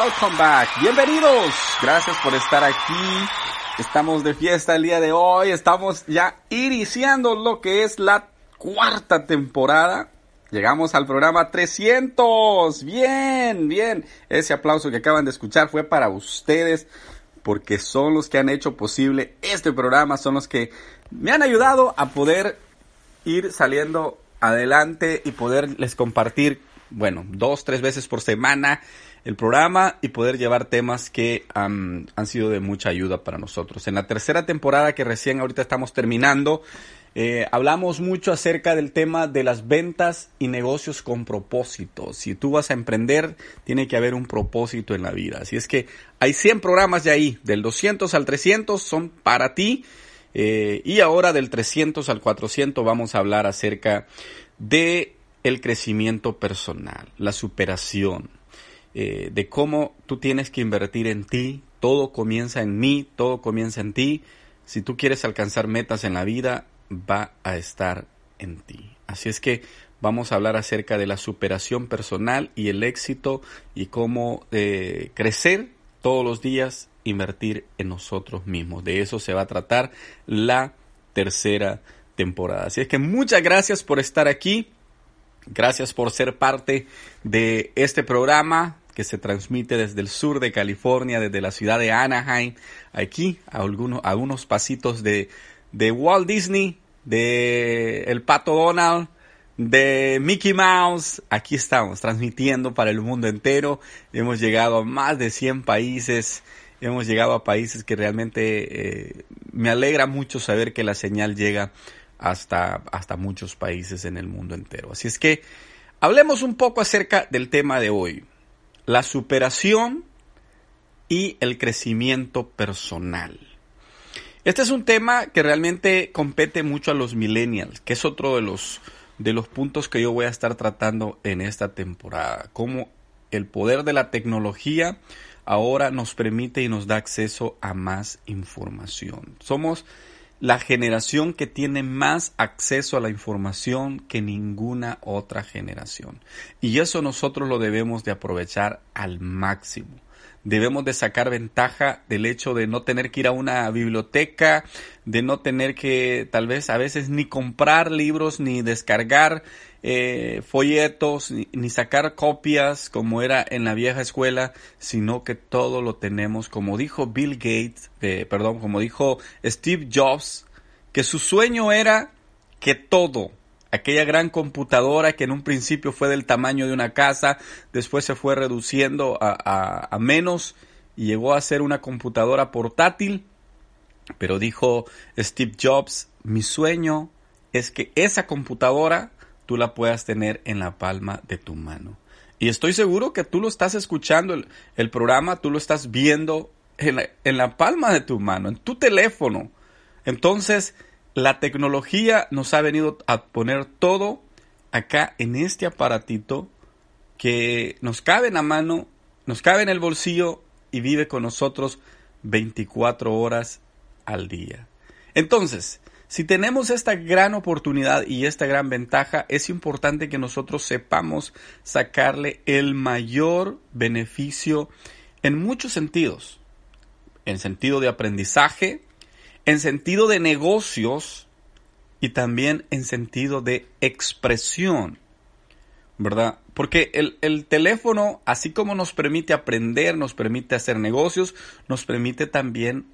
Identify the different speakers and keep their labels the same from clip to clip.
Speaker 1: welcome back. Bienvenidos. Gracias por estar aquí. Estamos de fiesta el día de hoy. Estamos ya iniciando lo que es la cuarta temporada. Llegamos al programa 300. Bien, bien. Ese aplauso que acaban de escuchar fue para ustedes porque son los que han hecho posible este programa, son los que me han ayudado a poder ir saliendo adelante y poderles compartir, bueno, dos, tres veces por semana el programa y poder llevar temas que han sido de mucha ayuda para nosotros. En la tercera temporada que recién ahorita estamos terminando, eh, hablamos mucho acerca del tema de las ventas y negocios con propósito. Si tú vas a emprender, tiene que haber un propósito en la vida. Así es que hay 100 programas de ahí, del 200 al 300 son para ti. Eh, y ahora del 300 al 400 vamos a hablar acerca de el crecimiento personal, la superación, eh, de cómo tú tienes que invertir en ti. Todo comienza en mí, todo comienza en ti. Si tú quieres alcanzar metas en la vida, va a estar en ti. Así es que vamos a hablar acerca de la superación personal y el éxito y cómo eh, crecer todos los días, invertir en nosotros mismos. De eso se va a tratar la tercera temporada. Así es que muchas gracias por estar aquí. Gracias por ser parte de este programa que se transmite desde el sur de California, desde la ciudad de Anaheim, aquí a algunos, a unos pasitos de, de Walt Disney, de El Pato Donald, de Mickey Mouse. Aquí estamos transmitiendo para el mundo entero. Hemos llegado a más de 100 países. Hemos llegado a países que realmente eh, me alegra mucho saber que la señal llega hasta, hasta muchos países en el mundo entero. Así es que hablemos un poco acerca del tema de hoy. La superación y el crecimiento personal. Este es un tema que realmente compete mucho a los millennials, que es otro de los, de los puntos que yo voy a estar tratando en esta temporada. Cómo el poder de la tecnología ahora nos permite y nos da acceso a más información. Somos la generación que tiene más acceso a la información que ninguna otra generación. Y eso nosotros lo debemos de aprovechar al máximo debemos de sacar ventaja del hecho de no tener que ir a una biblioteca, de no tener que tal vez a veces ni comprar libros, ni descargar eh, folletos, ni, sacar copias como era en la vieja escuela, sino que todo lo tenemos, como dijo Bill Gates, eh, perdón, como dijo Steve Jobs, que su sueño era que todo, aquella gran computadora que en un principio fue del tamaño de una casa, después se fue reduciendo a, menos y llegó a ser una computadora portátil. Pero dijo Steve Jobs, mi sueño es que esa computadora tú la puedas tener en la palma de tu mano. Y estoy seguro que tú lo estás escuchando, el, programa, tú lo estás viendo en en la palma de tu mano, en tu teléfono. Entonces, la tecnología nos ha venido a poner todo acá en este aparatito que nos cabe en la mano, nos cabe en el bolsillo y vive con nosotros 24 horas al día. Entonces, si tenemos esta gran oportunidad y esta gran ventaja, es importante que nosotros sepamos sacarle el mayor beneficio en muchos sentidos. En sentido de aprendizaje, en sentido de negocios y también en sentido de expresión, ¿verdad? Porque el, el, teléfono, así como nos permite aprender, nos permite hacer negocios, nos permite también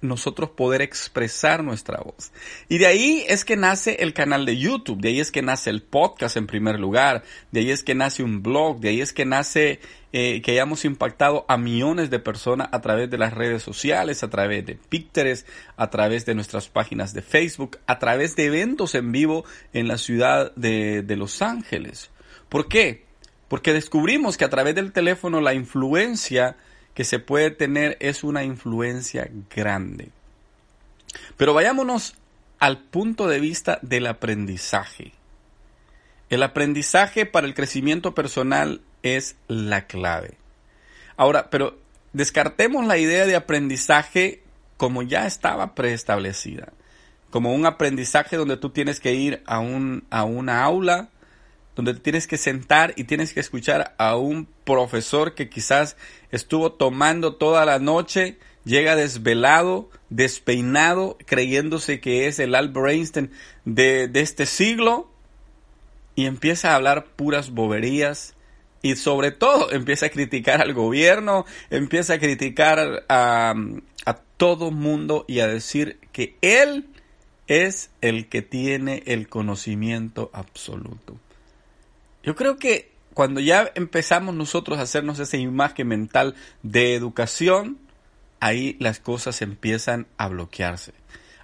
Speaker 1: nosotros poder expresar nuestra voz. Y de ahí es que nace el canal de YouTube, de ahí es que nace el podcast en primer lugar, de ahí es que nace un blog, de ahí es que nace eh, que hayamos impactado a millones de personas a través de las redes sociales, a través de Pinterest, a través de nuestras páginas de Facebook, a través de eventos en vivo en la ciudad de, de Los Ángeles. ¿Por qué? Porque descubrimos que a través del teléfono la influencia que se puede tener es una influencia grande. Pero vayámonos al punto de vista del aprendizaje. El aprendizaje para el crecimiento personal es la clave. Ahora, pero descartemos la idea de aprendizaje como ya estaba preestablecida, como un aprendizaje donde tú tienes que ir a, un, a una aula, donde tienes que sentar y tienes que escuchar a un profesor que quizás estuvo tomando toda la noche, llega desvelado, despeinado, creyéndose que es el Albert Einstein de, este siglo y empieza a hablar puras boberías y sobre todo empieza a criticar al gobierno, empieza a criticar a, a todo mundo y a decir que él es el que tiene el conocimiento absoluto. Yo creo que cuando ya empezamos nosotros a hacernos esa imagen mental de educación, ahí las cosas empiezan a bloquearse.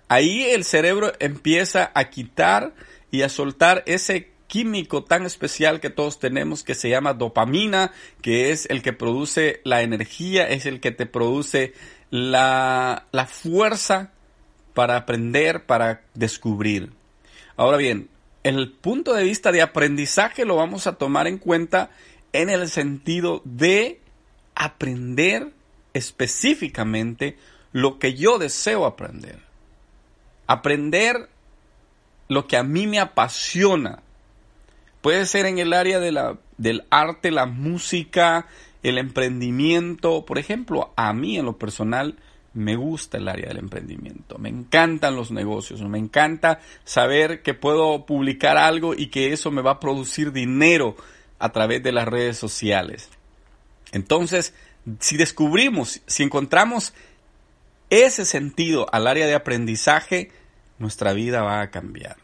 Speaker 1: Ahí el cerebro empieza a quitar y a soltar ese químico tan especial que todos tenemos que se llama dopamina, que es el que produce la energía, es el que te produce la, la fuerza para aprender, para descubrir. Ahora bien, el punto de vista de aprendizaje lo vamos a tomar en cuenta en el sentido de aprender específicamente lo que yo deseo aprender. Aprender lo que a mí me apasiona. Puede ser en el área de la, del arte, la música, el emprendimiento. Por ejemplo, a mí en lo personal me gusta el área del emprendimiento, me encantan los negocios, me encanta saber que puedo publicar algo y que eso me va a producir dinero a través de las redes sociales. Entonces, si descubrimos, si encontramos ese sentido al área de aprendizaje, nuestra vida va a cambiar.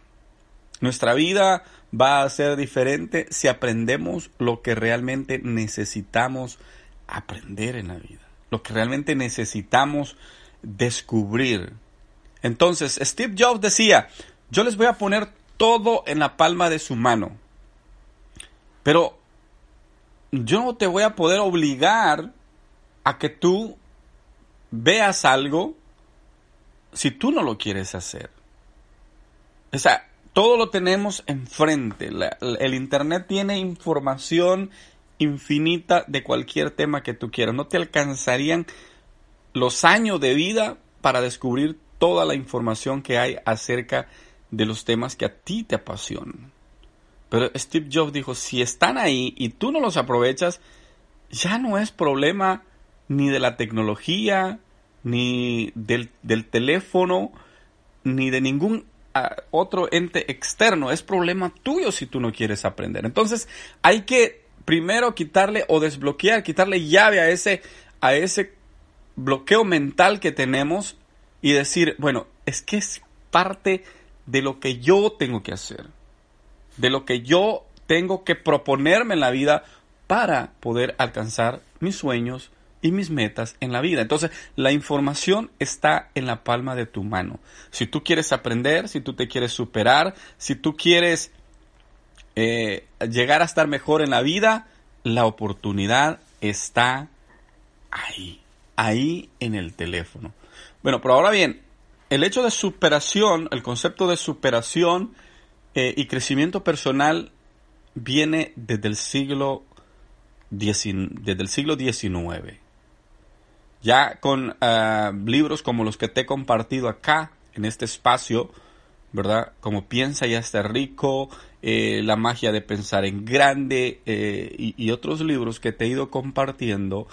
Speaker 1: Nuestra vida va a ser diferente si aprendemos lo que realmente necesitamos aprender en la vida lo que realmente necesitamos descubrir. Entonces, Steve Jobs decía, yo les voy a poner todo en la palma de su mano, pero yo no te voy a poder obligar a que tú veas algo si tú no lo quieres hacer. O sea, todo lo tenemos enfrente. el Internet tiene información infinita de cualquier tema que tú quieras. No te alcanzarían los años de vida para descubrir toda la información que hay acerca de los temas que a ti te apasionan. Pero Steve Jobs dijo, si están ahí y tú no los aprovechas, ya no es problema ni de la tecnología, ni del, teléfono, ni de ningún ah, otro ente externo. Es problema tuyo si tú no quieres aprender. Entonces hay que primero quitarle o desbloquear, quitarle llave a ese, a ese bloqueo mental que tenemos y decir, bueno, es que es parte de lo que yo tengo que hacer, de lo que yo tengo que proponerme en la vida para poder alcanzar mis sueños y mis metas en la vida. Entonces, la información está en la palma de tu mano. Si tú quieres aprender, si tú te quieres superar, si tú quieres eh, llegar a estar mejor en la vida, la oportunidad está ahí, ahí en el teléfono. Bueno, pero ahora bien, el hecho de superación, el concepto de superación eh, y crecimiento personal viene desde el siglo desde el siglo XIX. Ya con ah, libros como los que te he compartido acá, en este espacio, ¿verdad? Como piensa y está rico, eh, La magia de pensar en grande eh, y, otros libros que te he ido compartiendo,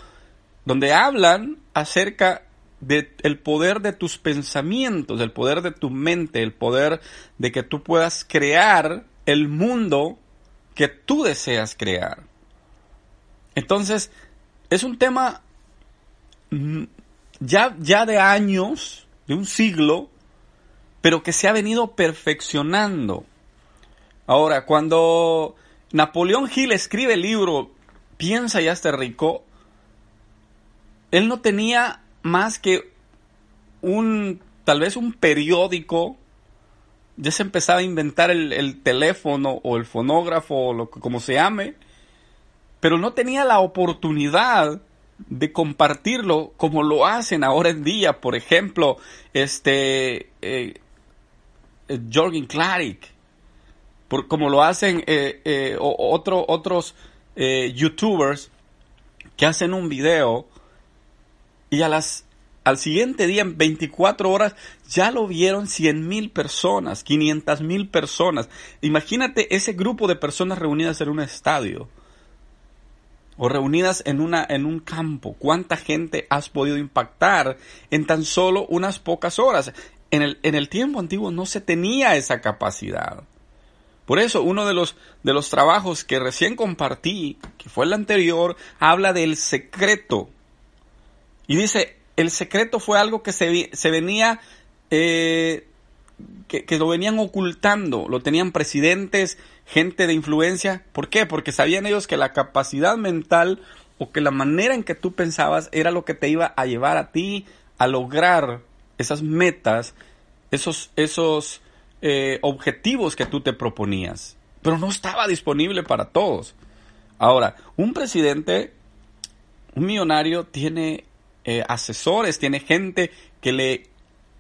Speaker 1: donde hablan acerca del poder de tus pensamientos, del poder de tu mente, el poder de que tú puedas crear el mundo que tú deseas crear. Entonces, es un tema mm, ya, ya de años, de un siglo, pero que se ha venido perfeccionando. Ahora, cuando Napoleón Hill escribe el libro Piensa y hazte rico, él no tenía más que un, tal vez un periódico, ya se empezaba a inventar el, teléfono o el fonógrafo o lo como se llame, pero no tenía la oportunidad de compartirlo como lo hacen ahora en día, por ejemplo, este eh, eh, Jorgen Klarik, por, como lo hacen eh, eh, otros youtubers que hacen un video y a las al siguiente día, en 24 horas, ya lo vieron 100 mil personas, 500 mil personas. Imagínate ese grupo de personas reunidas en un estadio o reunidas en, una, en un campo. ¿Cuánta gente has podido impactar en tan solo unas pocas horas? En el, en el tiempo antiguo no se tenía esa capacidad. Por eso uno de los, de los trabajos que recién compartí, que fue el anterior, habla del secreto. Y dice, el secreto fue algo que se, se venía, eh, que, que, lo venían ocultando, lo tenían presidentes, gente de influencia. ¿Por qué? Porque sabían ellos que la capacidad mental o que la manera en que tú pensabas era lo que te iba a llevar a ti a lograr esas metas, esos, esos eh, objetivos que tú te proponías. Pero no estaba disponible para todos. Ahora, un presidente, un millonario, tiene eh, asesores, tiene gente que le,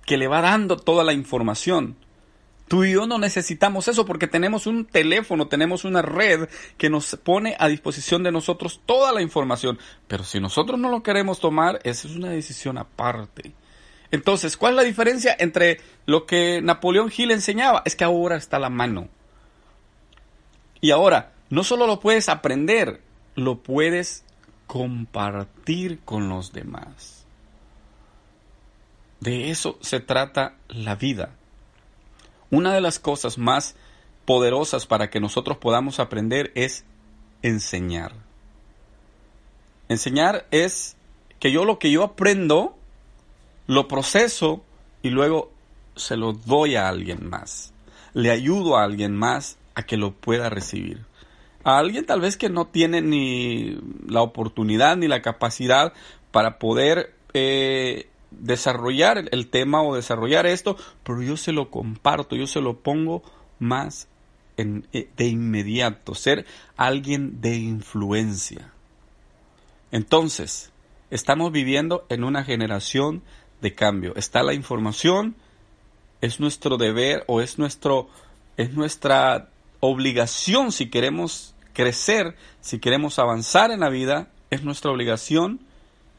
Speaker 1: que le va dando toda la información. Tú y yo no necesitamos eso porque tenemos un teléfono, tenemos una red que nos pone a disposición de nosotros toda la información. Pero si nosotros no lo queremos tomar, esa es una decisión aparte. Entonces, ¿cuál es la diferencia entre lo que Napoleón Hill enseñaba? Es que ahora está la mano. Y ahora, no solo lo puedes aprender, lo puedes compartir con los demás. De eso se trata la vida. Una de las cosas más poderosas para que nosotros podamos aprender es enseñar. Enseñar es que yo lo que yo aprendo lo proceso y luego se lo doy a alguien más. Le ayudo a alguien más a que lo pueda recibir. A alguien tal vez que no tiene ni la oportunidad ni la capacidad para poder eh, desarrollar el tema o desarrollar esto, pero yo se lo comparto, yo se lo pongo más en, eh, de inmediato, ser alguien de influencia. Entonces, estamos viviendo en una generación de cambio. Está la información, es nuestro deber o es nuestro es nuestra obligación si queremos crecer, si queremos avanzar en la vida, es nuestra obligación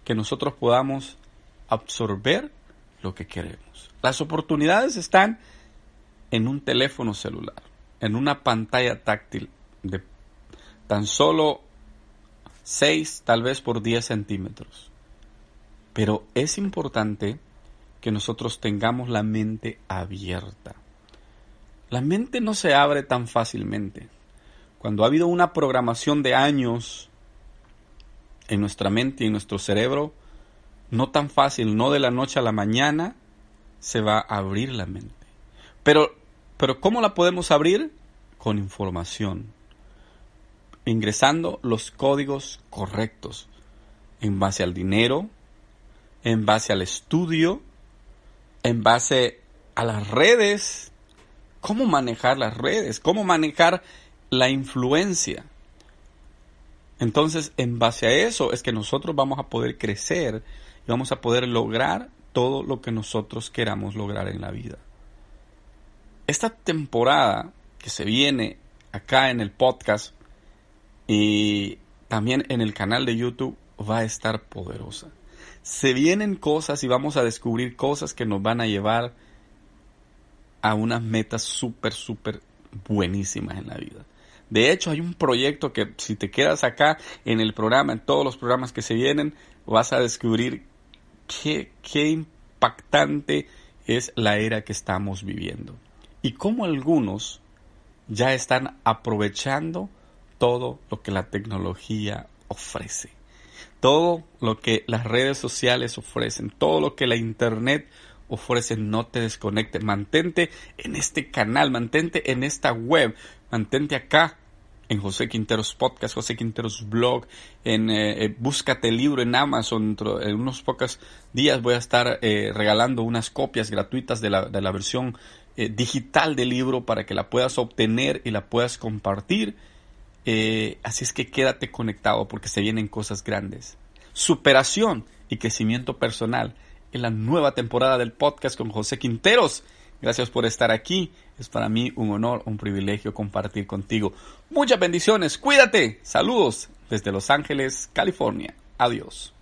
Speaker 1: que nosotros podamos absorber lo que queremos. Las oportunidades están en un teléfono celular, en una pantalla táctil de tan solo 6, tal vez por 10 centímetros. Pero es importante que nosotros tengamos la mente abierta. La mente no se abre tan fácilmente. Cuando ha habido una programación de años en nuestra mente y en nuestro cerebro, no tan fácil, no de la noche a la mañana, se va a abrir la mente. Pero, pero ¿cómo la podemos abrir? Con información, ingresando los códigos correctos en base al dinero, en base al estudio, en base a las redes, cómo manejar las redes, cómo manejar la influencia. Entonces, en base a eso es que nosotros vamos a poder crecer y vamos a poder lograr todo lo que nosotros queramos lograr en la vida. Esta temporada que se viene acá en el podcast y también en el canal de YouTube va a estar poderosa se vienen cosas y vamos a descubrir cosas que nos van a llevar a unas metas súper, súper buenísimas en la vida. De hecho, hay un proyecto que si te quedas acá en el programa, en todos los programas que se vienen, vas a descubrir qué, qué impactante es la era que estamos viviendo. Y cómo algunos ya están aprovechando todo lo que la tecnología ofrece todo lo que las redes sociales ofrecen, todo lo que la internet ofrece, no te desconecte. Mantente en este canal, mantente en esta web, mantente acá en José Quinteros Podcast, José Quinteros Blog, en eh, eh, Búscate libro en Amazon. En unos pocos días voy a estar eh, regalando unas copias gratuitas de la, de la versión digital del libro para que la puedas obtener y la puedas compartir eh, así es que quédate conectado porque se vienen cosas grandes. Superación y crecimiento personal en la nueva temporada del podcast con José Quinteros. Gracias por estar aquí. Es para mí un honor, un privilegio compartir contigo. Muchas bendiciones. Cuídate. Saludos desde Los Ángeles, California. Adiós.